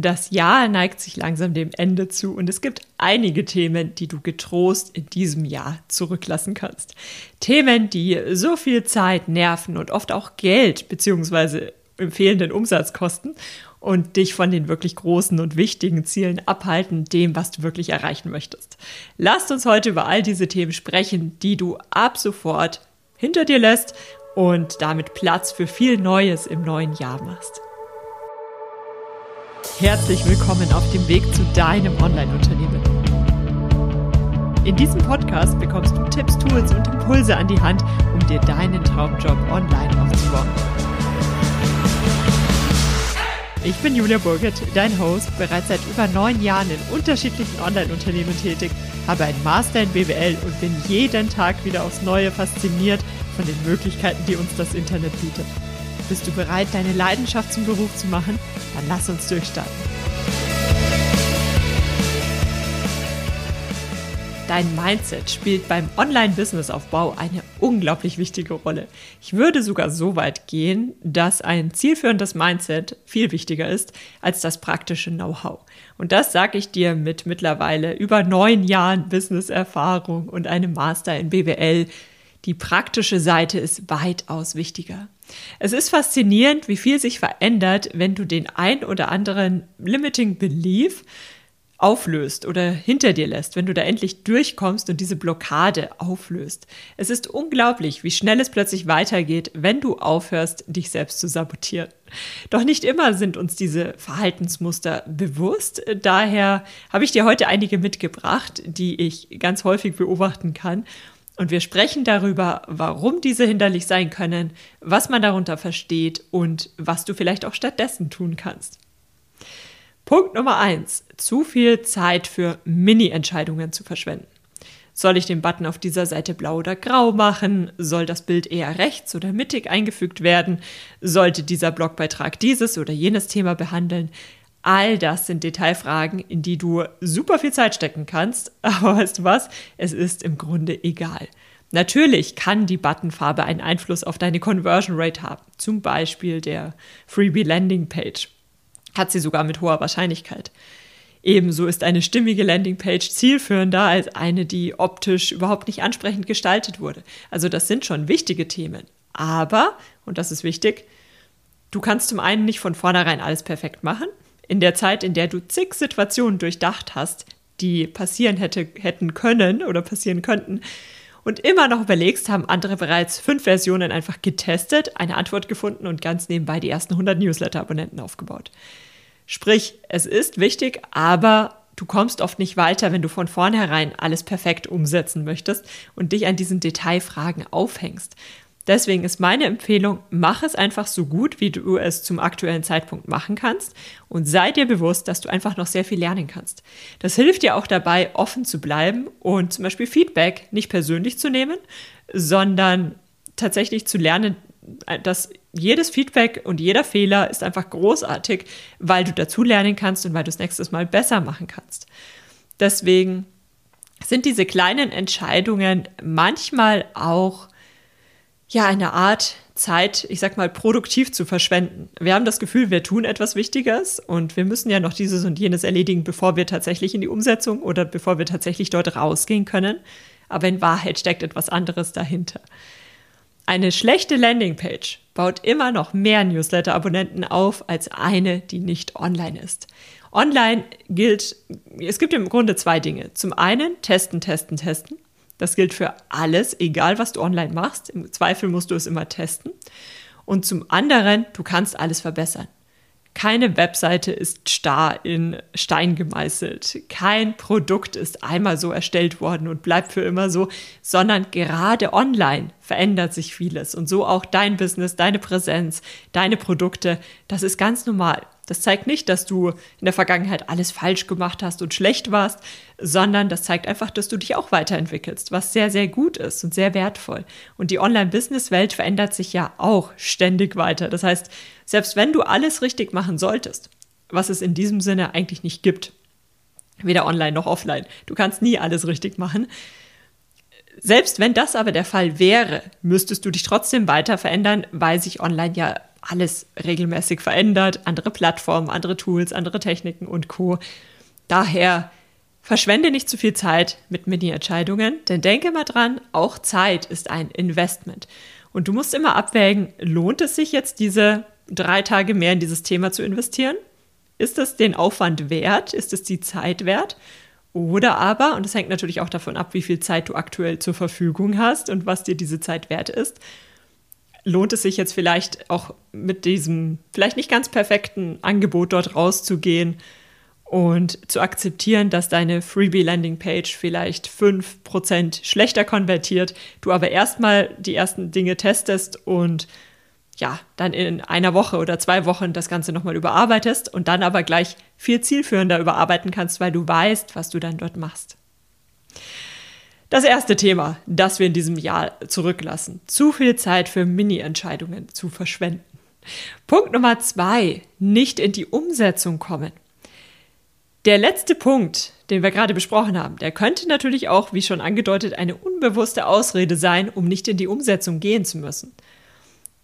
Das Jahr neigt sich langsam dem Ende zu und es gibt einige Themen, die du getrost in diesem Jahr zurücklassen kannst. Themen, die so viel Zeit, Nerven und oft auch Geld bzw. im fehlenden Umsatz kosten und dich von den wirklich großen und wichtigen Zielen abhalten, dem, was du wirklich erreichen möchtest. Lasst uns heute über all diese Themen sprechen, die du ab sofort hinter dir lässt und damit Platz für viel Neues im neuen Jahr machst. Herzlich willkommen auf dem Weg zu deinem Online-Unternehmen. In diesem Podcast bekommst du Tipps, Tools und Impulse an die Hand, um dir deinen Traumjob online aufzubauen. Ich bin Julia Burgert, dein Host, bereits seit über neun Jahren in unterschiedlichen Online-Unternehmen tätig, habe einen Master in BWL und bin jeden Tag wieder aufs Neue fasziniert von den Möglichkeiten, die uns das Internet bietet. Bist du bereit, deine Leidenschaft zum Beruf zu machen? Dann lass uns durchstarten. Dein Mindset spielt beim Online-Business-Aufbau eine unglaublich wichtige Rolle. Ich würde sogar so weit gehen, dass ein zielführendes Mindset viel wichtiger ist als das praktische Know-how. Und das sage ich dir mit mittlerweile über neun Jahren Business-Erfahrung und einem Master in BWL. Die praktische Seite ist weitaus wichtiger. Es ist faszinierend, wie viel sich verändert, wenn du den ein oder anderen limiting belief auflöst oder hinter dir lässt, wenn du da endlich durchkommst und diese Blockade auflöst. Es ist unglaublich, wie schnell es plötzlich weitergeht, wenn du aufhörst, dich selbst zu sabotieren. Doch nicht immer sind uns diese Verhaltensmuster bewusst. Daher habe ich dir heute einige mitgebracht, die ich ganz häufig beobachten kann und wir sprechen darüber, warum diese hinderlich sein können, was man darunter versteht und was du vielleicht auch stattdessen tun kannst. Punkt Nummer eins: Zu viel Zeit für Mini-Entscheidungen zu verschwenden. Soll ich den Button auf dieser Seite blau oder grau machen? Soll das Bild eher rechts oder mittig eingefügt werden? Sollte dieser Blogbeitrag dieses oder jenes Thema behandeln? All das sind Detailfragen, in die du super viel Zeit stecken kannst. Aber weißt du was? Es ist im Grunde egal. Natürlich kann die Buttonfarbe einen Einfluss auf deine Conversion Rate haben. Zum Beispiel der Freebie Landing Page. Hat sie sogar mit hoher Wahrscheinlichkeit. Ebenso ist eine stimmige Landingpage zielführender als eine, die optisch überhaupt nicht ansprechend gestaltet wurde. Also das sind schon wichtige Themen. Aber, und das ist wichtig, du kannst zum einen nicht von vornherein alles perfekt machen in der Zeit, in der du zig Situationen durchdacht hast, die passieren hätte, hätten können oder passieren könnten, und immer noch überlegst, haben andere bereits fünf Versionen einfach getestet, eine Antwort gefunden und ganz nebenbei die ersten 100 Newsletter-Abonnenten aufgebaut. Sprich, es ist wichtig, aber du kommst oft nicht weiter, wenn du von vornherein alles perfekt umsetzen möchtest und dich an diesen Detailfragen aufhängst. Deswegen ist meine Empfehlung, mach es einfach so gut, wie du es zum aktuellen Zeitpunkt machen kannst und sei dir bewusst, dass du einfach noch sehr viel lernen kannst. Das hilft dir auch dabei, offen zu bleiben und zum Beispiel Feedback nicht persönlich zu nehmen, sondern tatsächlich zu lernen, dass jedes Feedback und jeder Fehler ist einfach großartig, weil du dazu lernen kannst und weil du es nächstes Mal besser machen kannst. Deswegen sind diese kleinen Entscheidungen manchmal auch ja, eine Art Zeit, ich sag mal, produktiv zu verschwenden. Wir haben das Gefühl, wir tun etwas Wichtiges und wir müssen ja noch dieses und jenes erledigen, bevor wir tatsächlich in die Umsetzung oder bevor wir tatsächlich dort rausgehen können. Aber in Wahrheit steckt etwas anderes dahinter. Eine schlechte Landingpage baut immer noch mehr Newsletter-Abonnenten auf als eine, die nicht online ist. Online gilt, es gibt im Grunde zwei Dinge. Zum einen testen, testen, testen. Das gilt für alles, egal was du online machst. Im Zweifel musst du es immer testen. Und zum anderen, du kannst alles verbessern. Keine Webseite ist starr in Stein gemeißelt. Kein Produkt ist einmal so erstellt worden und bleibt für immer so, sondern gerade online verändert sich vieles. Und so auch dein Business, deine Präsenz, deine Produkte. Das ist ganz normal. Das zeigt nicht, dass du in der Vergangenheit alles falsch gemacht hast und schlecht warst, sondern das zeigt einfach, dass du dich auch weiterentwickelst, was sehr, sehr gut ist und sehr wertvoll. Und die Online-Business-Welt verändert sich ja auch ständig weiter. Das heißt, selbst wenn du alles richtig machen solltest, was es in diesem Sinne eigentlich nicht gibt, weder online noch offline, du kannst nie alles richtig machen, selbst wenn das aber der Fall wäre, müsstest du dich trotzdem weiter verändern, weil sich online ja alles regelmäßig verändert, andere Plattformen, andere Tools, andere Techniken und Co. Daher verschwende nicht zu viel Zeit mit Mini-Entscheidungen, denn denke mal dran, auch Zeit ist ein Investment. Und du musst immer abwägen, lohnt es sich jetzt, diese drei Tage mehr in dieses Thema zu investieren? Ist es den Aufwand wert? Ist es die Zeit wert? Oder aber, und das hängt natürlich auch davon ab, wie viel Zeit du aktuell zur Verfügung hast und was dir diese Zeit wert ist, lohnt es sich jetzt vielleicht auch mit diesem vielleicht nicht ganz perfekten Angebot dort rauszugehen und zu akzeptieren, dass deine Freebie Landing Page vielleicht 5% schlechter konvertiert, du aber erstmal die ersten Dinge testest und ja, dann in einer Woche oder zwei Wochen das Ganze nochmal überarbeitest und dann aber gleich viel zielführender überarbeiten kannst, weil du weißt, was du dann dort machst. Das erste Thema, das wir in diesem Jahr zurücklassen. Zu viel Zeit für Mini-Entscheidungen zu verschwenden. Punkt Nummer zwei, nicht in die Umsetzung kommen. Der letzte Punkt, den wir gerade besprochen haben, der könnte natürlich auch, wie schon angedeutet, eine unbewusste Ausrede sein, um nicht in die Umsetzung gehen zu müssen.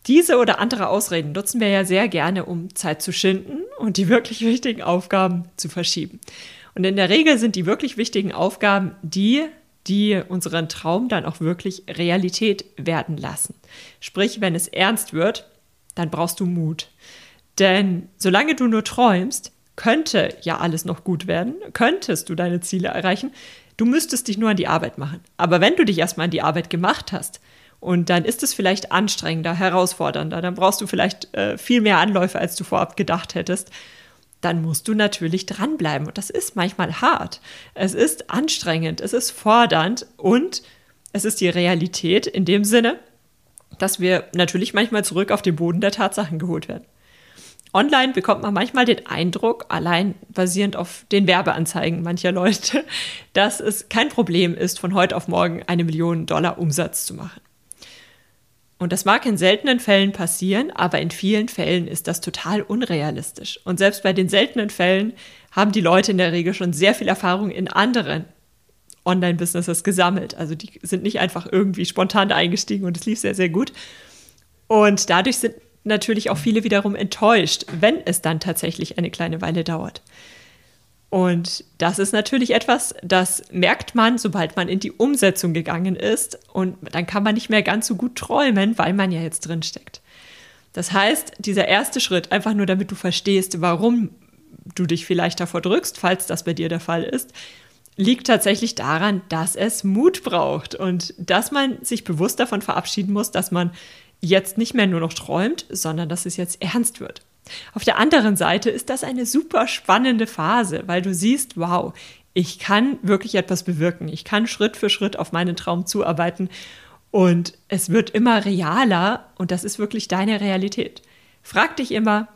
Diese oder andere Ausreden nutzen wir ja sehr gerne, um Zeit zu schinden und die wirklich wichtigen Aufgaben zu verschieben. Und in der Regel sind die wirklich wichtigen Aufgaben die, die unseren Traum dann auch wirklich Realität werden lassen. Sprich, wenn es ernst wird, dann brauchst du Mut. Denn solange du nur träumst, könnte ja alles noch gut werden, könntest du deine Ziele erreichen. Du müsstest dich nur an die Arbeit machen. Aber wenn du dich erstmal an die Arbeit gemacht hast, und dann ist es vielleicht anstrengender, herausfordernder. Dann brauchst du vielleicht äh, viel mehr Anläufe, als du vorab gedacht hättest. Dann musst du natürlich dranbleiben. Und das ist manchmal hart. Es ist anstrengend, es ist fordernd und es ist die Realität in dem Sinne, dass wir natürlich manchmal zurück auf den Boden der Tatsachen geholt werden. Online bekommt man manchmal den Eindruck, allein basierend auf den Werbeanzeigen mancher Leute, dass es kein Problem ist, von heute auf morgen eine Million Dollar Umsatz zu machen. Und das mag in seltenen Fällen passieren, aber in vielen Fällen ist das total unrealistisch. Und selbst bei den seltenen Fällen haben die Leute in der Regel schon sehr viel Erfahrung in anderen Online-Businesses gesammelt. Also die sind nicht einfach irgendwie spontan eingestiegen und es lief sehr, sehr gut. Und dadurch sind natürlich auch viele wiederum enttäuscht, wenn es dann tatsächlich eine kleine Weile dauert. Und das ist natürlich etwas, das merkt man, sobald man in die Umsetzung gegangen ist. Und dann kann man nicht mehr ganz so gut träumen, weil man ja jetzt drin steckt. Das heißt, dieser erste Schritt, einfach nur damit du verstehst, warum du dich vielleicht davor drückst, falls das bei dir der Fall ist, liegt tatsächlich daran, dass es Mut braucht und dass man sich bewusst davon verabschieden muss, dass man jetzt nicht mehr nur noch träumt, sondern dass es jetzt ernst wird. Auf der anderen Seite ist das eine super spannende Phase, weil du siehst, wow, ich kann wirklich etwas bewirken. Ich kann Schritt für Schritt auf meinen Traum zuarbeiten und es wird immer realer und das ist wirklich deine Realität. Frag dich immer,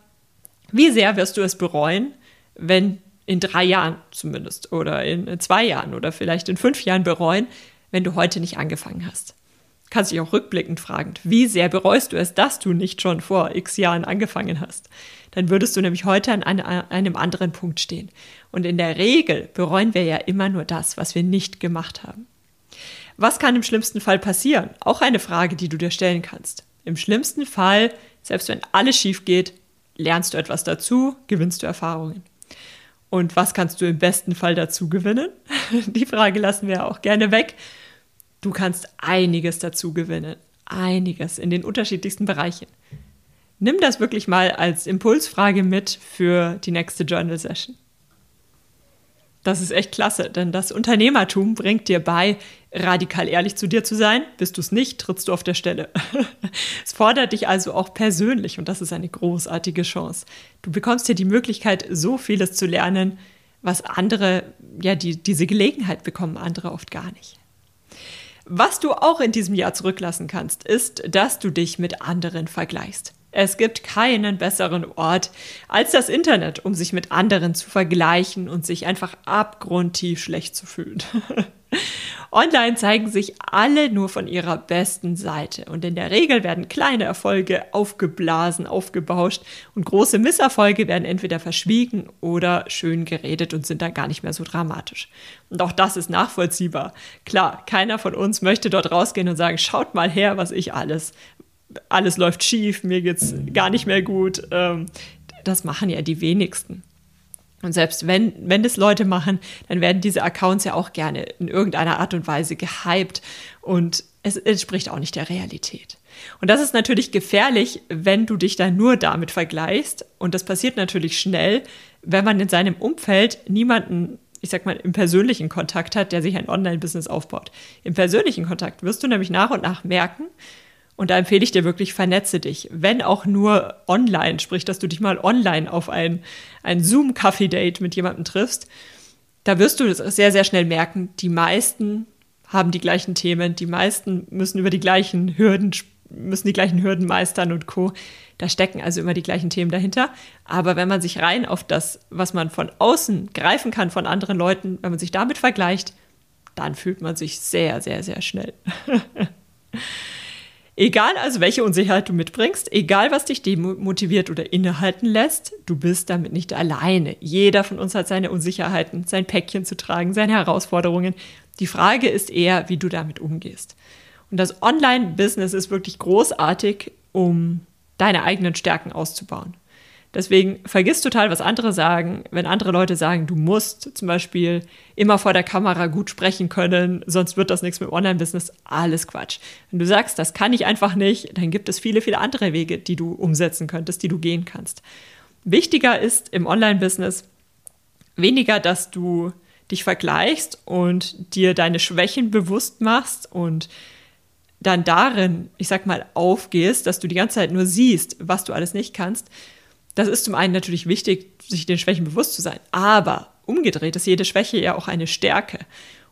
wie sehr wirst du es bereuen, wenn in drei Jahren zumindest oder in zwei Jahren oder vielleicht in fünf Jahren bereuen, wenn du heute nicht angefangen hast kannst dich auch rückblickend fragen, wie sehr bereust du es, dass du nicht schon vor x Jahren angefangen hast. Dann würdest du nämlich heute an einem anderen Punkt stehen. Und in der Regel bereuen wir ja immer nur das, was wir nicht gemacht haben. Was kann im schlimmsten Fall passieren? Auch eine Frage, die du dir stellen kannst. Im schlimmsten Fall, selbst wenn alles schief geht, lernst du etwas dazu, gewinnst du Erfahrungen. Und was kannst du im besten Fall dazu gewinnen? Die Frage lassen wir auch gerne weg Du kannst einiges dazu gewinnen. Einiges in den unterschiedlichsten Bereichen. Nimm das wirklich mal als Impulsfrage mit für die nächste Journal Session. Das ist echt klasse, denn das Unternehmertum bringt dir bei, radikal ehrlich zu dir zu sein. Bist du es nicht, trittst du auf der Stelle. es fordert dich also auch persönlich und das ist eine großartige Chance. Du bekommst hier die Möglichkeit, so vieles zu lernen, was andere, ja, die, diese Gelegenheit bekommen andere oft gar nicht. Was du auch in diesem Jahr zurücklassen kannst, ist, dass du dich mit anderen vergleichst. Es gibt keinen besseren Ort als das Internet, um sich mit anderen zu vergleichen und sich einfach abgrundtief schlecht zu fühlen. Online zeigen sich alle nur von ihrer besten Seite und in der Regel werden kleine Erfolge aufgeblasen, aufgebauscht und große Misserfolge werden entweder verschwiegen oder schön geredet und sind dann gar nicht mehr so dramatisch. Und auch das ist nachvollziehbar. Klar, keiner von uns möchte dort rausgehen und sagen, schaut mal her, was ich alles alles läuft schief, mir geht's gar nicht mehr gut. Ähm, das machen ja die wenigsten. Und selbst wenn, wenn das Leute machen, dann werden diese Accounts ja auch gerne in irgendeiner Art und Weise gehypt und es entspricht auch nicht der Realität. Und das ist natürlich gefährlich, wenn du dich dann nur damit vergleichst. Und das passiert natürlich schnell, wenn man in seinem Umfeld niemanden, ich sag mal, im persönlichen Kontakt hat, der sich ein Online-Business aufbaut. Im persönlichen Kontakt wirst du nämlich nach und nach merken, und da empfehle ich dir wirklich, vernetze dich. Wenn auch nur online, sprich, dass du dich mal online auf ein, ein Zoom-Kaffee-Date mit jemandem triffst. Da wirst du sehr, sehr schnell merken, die meisten haben die gleichen Themen, die meisten müssen über die gleichen Hürden, müssen die gleichen Hürden meistern und Co. Da stecken also immer die gleichen Themen dahinter. Aber wenn man sich rein auf das, was man von außen greifen kann von anderen Leuten, wenn man sich damit vergleicht, dann fühlt man sich sehr, sehr, sehr schnell. Egal also, welche Unsicherheit du mitbringst, egal was dich demotiviert oder innehalten lässt, du bist damit nicht alleine. Jeder von uns hat seine Unsicherheiten, sein Päckchen zu tragen, seine Herausforderungen. Die Frage ist eher, wie du damit umgehst. Und das Online-Business ist wirklich großartig, um deine eigenen Stärken auszubauen. Deswegen vergiss total, was andere sagen. Wenn andere Leute sagen, du musst zum Beispiel immer vor der Kamera gut sprechen können, sonst wird das nichts mit Online-Business, alles Quatsch. Wenn du sagst, das kann ich einfach nicht, dann gibt es viele, viele andere Wege, die du umsetzen könntest, die du gehen kannst. Wichtiger ist im Online-Business weniger, dass du dich vergleichst und dir deine Schwächen bewusst machst und dann darin, ich sag mal, aufgehst, dass du die ganze Zeit nur siehst, was du alles nicht kannst, das ist zum einen natürlich wichtig, sich den Schwächen bewusst zu sein, aber umgedreht ist jede Schwäche ja auch eine Stärke.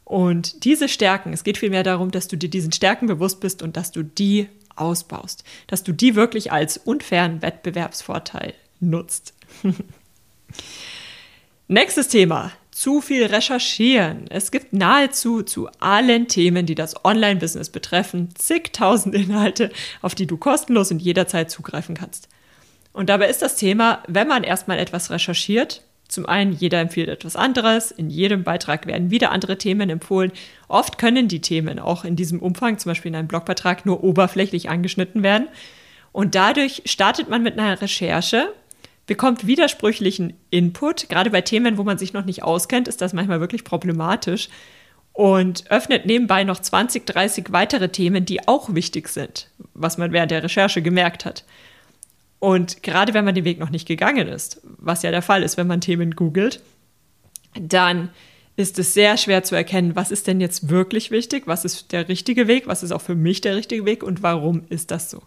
Und diese Stärken, es geht vielmehr darum, dass du dir diesen Stärken bewusst bist und dass du die ausbaust, dass du die wirklich als unfairen Wettbewerbsvorteil nutzt. Nächstes Thema. Zu viel recherchieren. Es gibt nahezu zu allen Themen, die das Online-Business betreffen, zigtausend Inhalte, auf die du kostenlos und jederzeit zugreifen kannst. Und dabei ist das Thema, wenn man erstmal etwas recherchiert, zum einen, jeder empfiehlt etwas anderes, in jedem Beitrag werden wieder andere Themen empfohlen. Oft können die Themen auch in diesem Umfang, zum Beispiel in einem Blogbeitrag, nur oberflächlich angeschnitten werden. Und dadurch startet man mit einer Recherche, bekommt widersprüchlichen Input. Gerade bei Themen, wo man sich noch nicht auskennt, ist das manchmal wirklich problematisch. Und öffnet nebenbei noch 20, 30 weitere Themen, die auch wichtig sind, was man während der Recherche gemerkt hat. Und gerade wenn man den Weg noch nicht gegangen ist, was ja der Fall ist, wenn man Themen googelt, dann ist es sehr schwer zu erkennen, was ist denn jetzt wirklich wichtig, was ist der richtige Weg, was ist auch für mich der richtige Weg und warum ist das so.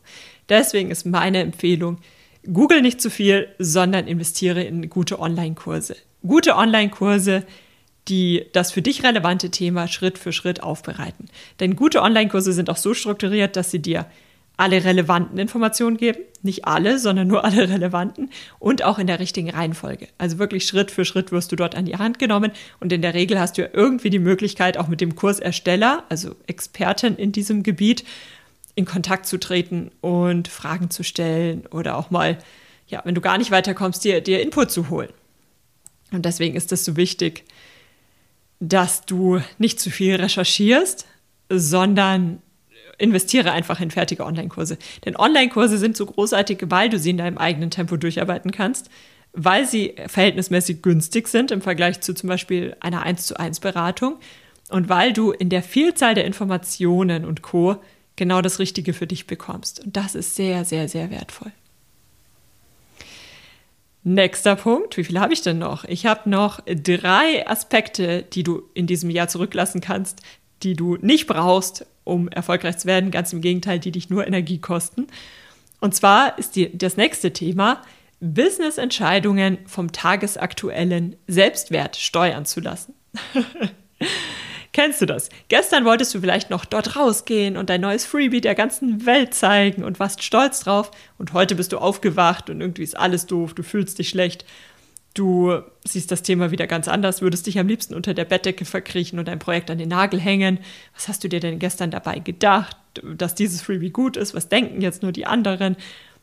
Deswegen ist meine Empfehlung, google nicht zu viel, sondern investiere in gute Online-Kurse. Gute Online-Kurse, die das für dich relevante Thema Schritt für Schritt aufbereiten. Denn gute Online-Kurse sind auch so strukturiert, dass sie dir alle relevanten Informationen geben. Nicht alle, sondern nur alle relevanten und auch in der richtigen Reihenfolge. Also wirklich Schritt für Schritt wirst du dort an die Hand genommen und in der Regel hast du ja irgendwie die Möglichkeit, auch mit dem Kursersteller, also Experten in diesem Gebiet, in Kontakt zu treten und Fragen zu stellen oder auch mal, ja, wenn du gar nicht weiterkommst, dir, dir Input zu holen. Und deswegen ist es so wichtig, dass du nicht zu viel recherchierst, sondern investiere einfach in fertige Online-Kurse. Denn Online-Kurse sind so großartig, weil du sie in deinem eigenen Tempo durcharbeiten kannst, weil sie verhältnismäßig günstig sind im Vergleich zu zum Beispiel einer 1 zu 1 Beratung und weil du in der Vielzahl der Informationen und Co. genau das Richtige für dich bekommst. Und das ist sehr, sehr, sehr wertvoll. Nächster Punkt, wie viele habe ich denn noch? Ich habe noch drei Aspekte, die du in diesem Jahr zurücklassen kannst, die du nicht brauchst, um erfolgreich zu werden. Ganz im Gegenteil, die dich nur Energie kosten. Und zwar ist die, das nächste Thema, Business-Entscheidungen vom tagesaktuellen Selbstwert steuern zu lassen. Kennst du das? Gestern wolltest du vielleicht noch dort rausgehen und dein neues Freebie der ganzen Welt zeigen und warst stolz drauf. Und heute bist du aufgewacht und irgendwie ist alles doof, du fühlst dich schlecht Du siehst das Thema wieder ganz anders, würdest dich am liebsten unter der Bettdecke verkriechen und ein Projekt an den Nagel hängen. Was hast du dir denn gestern dabei gedacht, dass dieses Freebie gut ist? Was denken jetzt nur die anderen?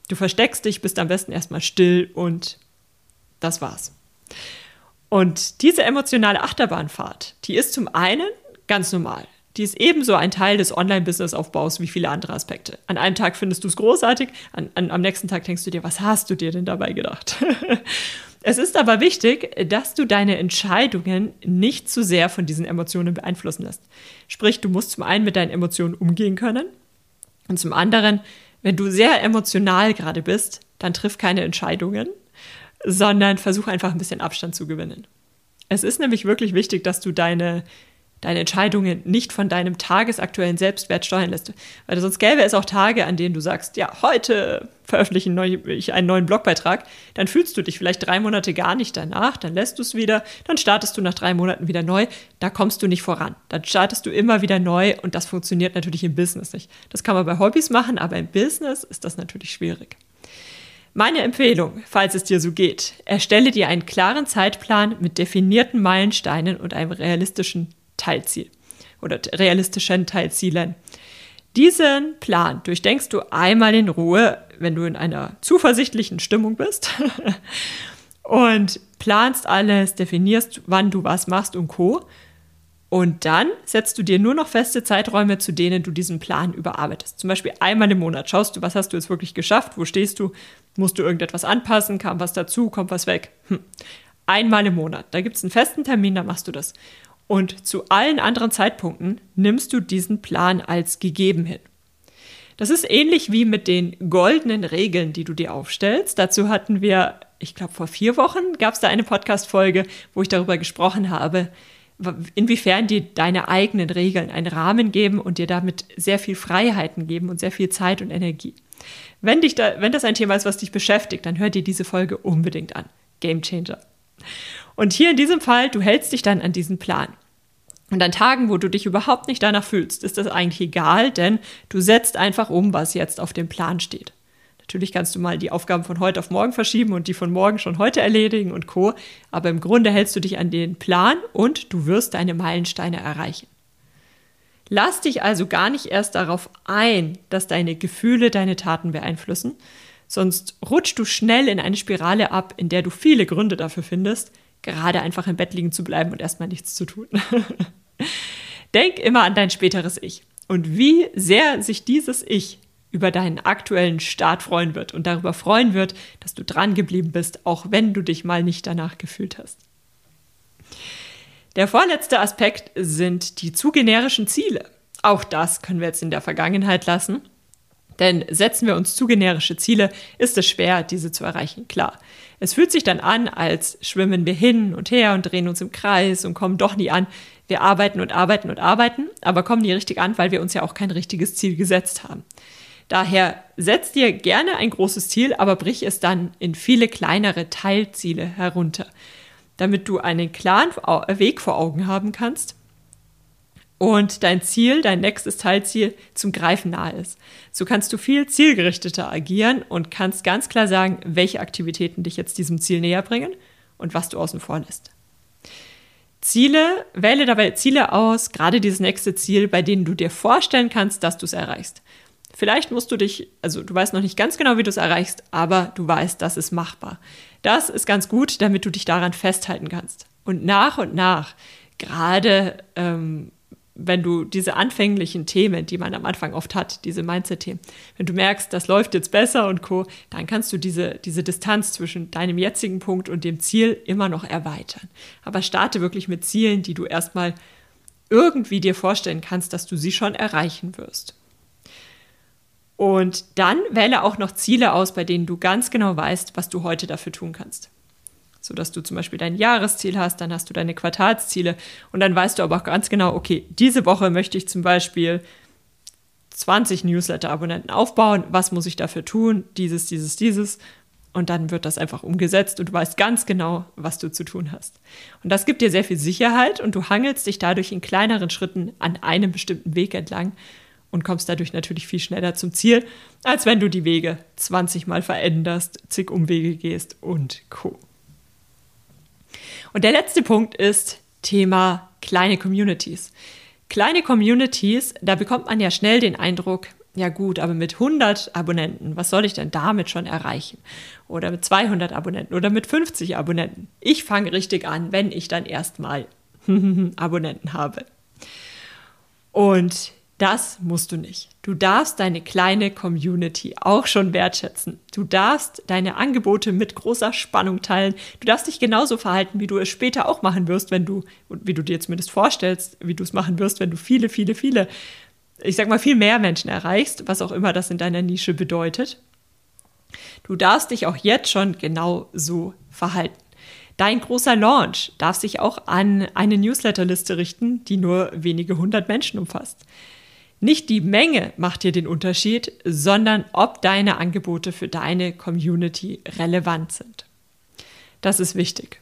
Du versteckst dich, bist am besten erstmal still und das war's. Und diese emotionale Achterbahnfahrt, die ist zum einen ganz normal. Die ist ebenso ein Teil des Online-Business-Aufbaus wie viele andere Aspekte. An einem Tag findest du es großartig, an, an, am nächsten Tag denkst du dir, was hast du dir denn dabei gedacht? es ist aber wichtig, dass du deine Entscheidungen nicht zu sehr von diesen Emotionen beeinflussen lässt. Sprich, du musst zum einen mit deinen Emotionen umgehen können und zum anderen, wenn du sehr emotional gerade bist, dann triff keine Entscheidungen, sondern versuch einfach ein bisschen Abstand zu gewinnen. Es ist nämlich wirklich wichtig, dass du deine, deine Entscheidungen nicht von deinem tagesaktuellen Selbstwert steuern lässt. Weil sonst gäbe es auch Tage, an denen du sagst, ja, heute veröffentliche ich einen neuen Blogbeitrag, dann fühlst du dich vielleicht drei Monate gar nicht danach, dann lässt du es wieder, dann startest du nach drei Monaten wieder neu, da kommst du nicht voran. Dann startest du immer wieder neu und das funktioniert natürlich im Business nicht. Das kann man bei Hobbys machen, aber im Business ist das natürlich schwierig. Meine Empfehlung, falls es dir so geht, erstelle dir einen klaren Zeitplan mit definierten Meilensteinen und einem realistischen Teilziel oder realistischen Teilzielen. Diesen Plan durchdenkst du einmal in Ruhe, wenn du in einer zuversichtlichen Stimmung bist und planst alles, definierst, wann du was machst und co. Und dann setzt du dir nur noch feste Zeiträume, zu denen du diesen Plan überarbeitest. Zum Beispiel einmal im Monat schaust du, was hast du jetzt wirklich geschafft, wo stehst du, musst du irgendetwas anpassen, kam was dazu, kommt was weg. Hm. Einmal im Monat, da gibt es einen festen Termin, da machst du das. Und zu allen anderen Zeitpunkten nimmst du diesen Plan als gegeben hin. Das ist ähnlich wie mit den goldenen Regeln, die du dir aufstellst. Dazu hatten wir, ich glaube, vor vier Wochen gab es da eine Podcast-Folge, wo ich darüber gesprochen habe, inwiefern dir deine eigenen Regeln einen Rahmen geben und dir damit sehr viel Freiheiten geben und sehr viel Zeit und Energie. Wenn, dich da, wenn das ein Thema ist, was dich beschäftigt, dann hör dir diese Folge unbedingt an. Game Changer. Und hier in diesem Fall, du hältst dich dann an diesen Plan. Und an Tagen, wo du dich überhaupt nicht danach fühlst, ist das eigentlich egal, denn du setzt einfach um, was jetzt auf dem Plan steht. Natürlich kannst du mal die Aufgaben von heute auf morgen verschieben und die von morgen schon heute erledigen und Co. Aber im Grunde hältst du dich an den Plan und du wirst deine Meilensteine erreichen. Lass dich also gar nicht erst darauf ein, dass deine Gefühle deine Taten beeinflussen, sonst rutschst du schnell in eine Spirale ab, in der du viele Gründe dafür findest, gerade einfach im Bett liegen zu bleiben und erstmal nichts zu tun. Denk immer an dein späteres Ich und wie sehr sich dieses Ich über deinen aktuellen Start freuen wird und darüber freuen wird, dass du dran geblieben bist, auch wenn du dich mal nicht danach gefühlt hast. Der vorletzte Aspekt sind die zu generischen Ziele. Auch das können wir jetzt in der Vergangenheit lassen. Denn setzen wir uns zu generische Ziele, ist es schwer, diese zu erreichen. Klar. Es fühlt sich dann an, als schwimmen wir hin und her und drehen uns im Kreis und kommen doch nie an. Wir arbeiten und arbeiten und arbeiten, aber kommen nie richtig an, weil wir uns ja auch kein richtiges Ziel gesetzt haben. Daher setz dir gerne ein großes Ziel, aber brich es dann in viele kleinere Teilziele herunter, damit du einen klaren Weg vor Augen haben kannst und dein Ziel, dein nächstes Teilziel zum Greifen nahe ist. So kannst du viel zielgerichteter agieren und kannst ganz klar sagen, welche Aktivitäten dich jetzt diesem Ziel näher bringen und was du außen vor lässt. Ziele, wähle dabei Ziele aus, gerade dieses nächste Ziel, bei denen du dir vorstellen kannst, dass du es erreichst. Vielleicht musst du dich, also du weißt noch nicht ganz genau, wie du es erreichst, aber du weißt, das ist machbar. Das ist ganz gut, damit du dich daran festhalten kannst. Und nach und nach, gerade ähm, wenn du diese anfänglichen Themen, die man am Anfang oft hat, diese Mindset-Themen, wenn du merkst, das läuft jetzt besser und co., dann kannst du diese, diese Distanz zwischen deinem jetzigen Punkt und dem Ziel immer noch erweitern. Aber starte wirklich mit Zielen, die du erstmal irgendwie dir vorstellen kannst, dass du sie schon erreichen wirst. Und dann wähle auch noch Ziele aus, bei denen du ganz genau weißt, was du heute dafür tun kannst. So dass du zum Beispiel dein Jahresziel hast, dann hast du deine Quartalsziele und dann weißt du aber auch ganz genau, okay, diese Woche möchte ich zum Beispiel 20 Newsletter-Abonnenten aufbauen. Was muss ich dafür tun? Dieses, dieses, dieses. Und dann wird das einfach umgesetzt und du weißt ganz genau, was du zu tun hast. Und das gibt dir sehr viel Sicherheit und du hangelst dich dadurch in kleineren Schritten an einem bestimmten Weg entlang und kommst dadurch natürlich viel schneller zum Ziel, als wenn du die Wege 20 Mal veränderst, zig Umwege gehst und Co. Und der letzte Punkt ist Thema kleine Communities. Kleine Communities, da bekommt man ja schnell den Eindruck, ja gut, aber mit 100 Abonnenten, was soll ich denn damit schon erreichen? Oder mit 200 Abonnenten oder mit 50 Abonnenten. Ich fange richtig an, wenn ich dann erstmal Abonnenten habe. Und das musst du nicht. Du darfst deine kleine Community auch schon wertschätzen. Du darfst deine Angebote mit großer Spannung teilen. Du darfst dich genauso verhalten, wie du es später auch machen wirst, wenn du, und wie du dir zumindest vorstellst, wie du es machen wirst, wenn du viele, viele, viele, ich sag mal, viel mehr Menschen erreichst, was auch immer das in deiner Nische bedeutet. Du darfst dich auch jetzt schon genau so verhalten. Dein großer Launch darf sich auch an eine Newsletterliste richten, die nur wenige hundert Menschen umfasst. Nicht die Menge macht hier den Unterschied, sondern ob deine Angebote für deine Community relevant sind. Das ist wichtig.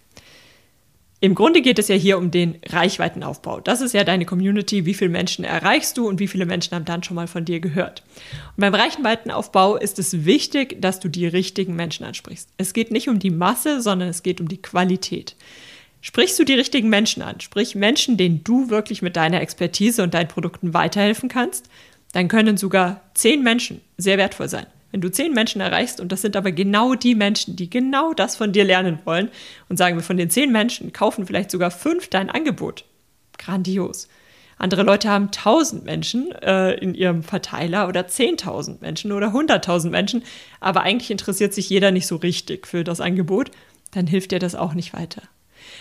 Im Grunde geht es ja hier um den Reichweitenaufbau. Das ist ja deine Community. Wie viele Menschen erreichst du und wie viele Menschen haben dann schon mal von dir gehört? Und beim Reichweitenaufbau ist es wichtig, dass du die richtigen Menschen ansprichst. Es geht nicht um die Masse, sondern es geht um die Qualität. Sprichst du die richtigen Menschen an, sprich Menschen, denen du wirklich mit deiner Expertise und deinen Produkten weiterhelfen kannst, dann können sogar zehn Menschen sehr wertvoll sein. Wenn du zehn Menschen erreichst und das sind aber genau die Menschen, die genau das von dir lernen wollen und sagen wir von den zehn Menschen kaufen vielleicht sogar fünf dein Angebot. Grandios. Andere Leute haben tausend Menschen äh, in ihrem Verteiler oder zehntausend Menschen oder hunderttausend Menschen, aber eigentlich interessiert sich jeder nicht so richtig für das Angebot, dann hilft dir das auch nicht weiter.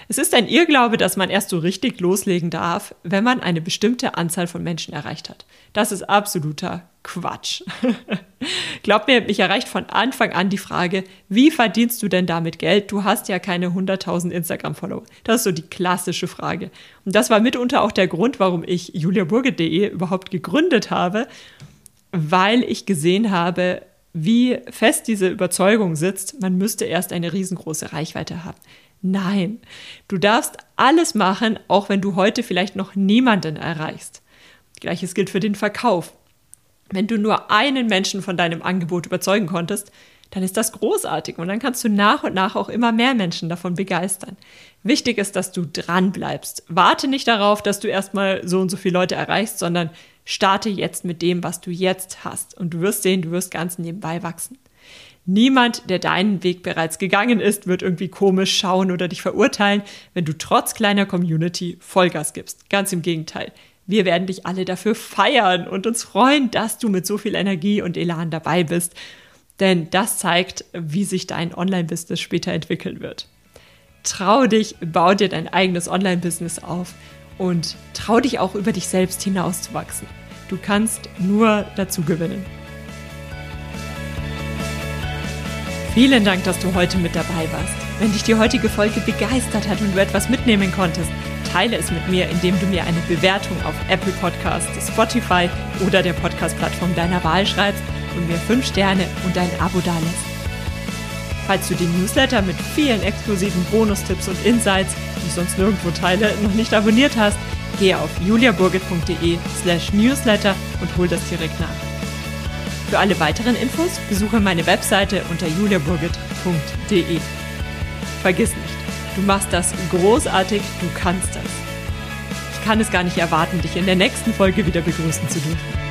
Es ist ein Irrglaube, dass man erst so richtig loslegen darf, wenn man eine bestimmte Anzahl von Menschen erreicht hat. Das ist absoluter Quatsch. Glaub mir, mich erreicht von Anfang an die Frage, wie verdienst du denn damit Geld? Du hast ja keine 100.000 Instagram-Follower. Das ist so die klassische Frage. Und das war mitunter auch der Grund, warum ich juliaburge.de überhaupt gegründet habe, weil ich gesehen habe, wie fest diese Überzeugung sitzt, man müsste erst eine riesengroße Reichweite haben. Nein, du darfst alles machen, auch wenn du heute vielleicht noch niemanden erreichst. Gleiches gilt für den Verkauf. Wenn du nur einen Menschen von deinem Angebot überzeugen konntest, dann ist das großartig und dann kannst du nach und nach auch immer mehr Menschen davon begeistern. Wichtig ist, dass du dran bleibst. Warte nicht darauf, dass du erstmal so und so viele Leute erreichst, sondern starte jetzt mit dem, was du jetzt hast und du wirst sehen, du wirst ganz nebenbei wachsen. Niemand, der deinen Weg bereits gegangen ist, wird irgendwie komisch schauen oder dich verurteilen, wenn du trotz kleiner Community Vollgas gibst. Ganz im Gegenteil. Wir werden dich alle dafür feiern und uns freuen, dass du mit so viel Energie und Elan dabei bist. Denn das zeigt, wie sich dein Online-Business später entwickeln wird. Trau dich, bau dir dein eigenes Online-Business auf und trau dich auch über dich selbst hinauszuwachsen. Du kannst nur dazu gewinnen. Vielen Dank, dass du heute mit dabei warst. Wenn dich die heutige Folge begeistert hat und du etwas mitnehmen konntest, teile es mit mir, indem du mir eine Bewertung auf Apple Podcasts, Spotify oder der Podcast-Plattform deiner Wahl schreibst und mir 5 Sterne und ein Abo dalässt. Falls du den Newsletter mit vielen exklusiven Bonustipps und Insights, die ich sonst nirgendwo teile, noch nicht abonniert hast, gehe auf juliaburgit.de slash newsletter und hol das direkt nach. Für alle weiteren Infos besuche meine Webseite unter juliaburgit.de. Vergiss nicht, du machst das großartig, du kannst das. Ich kann es gar nicht erwarten, dich in der nächsten Folge wieder begrüßen zu dürfen.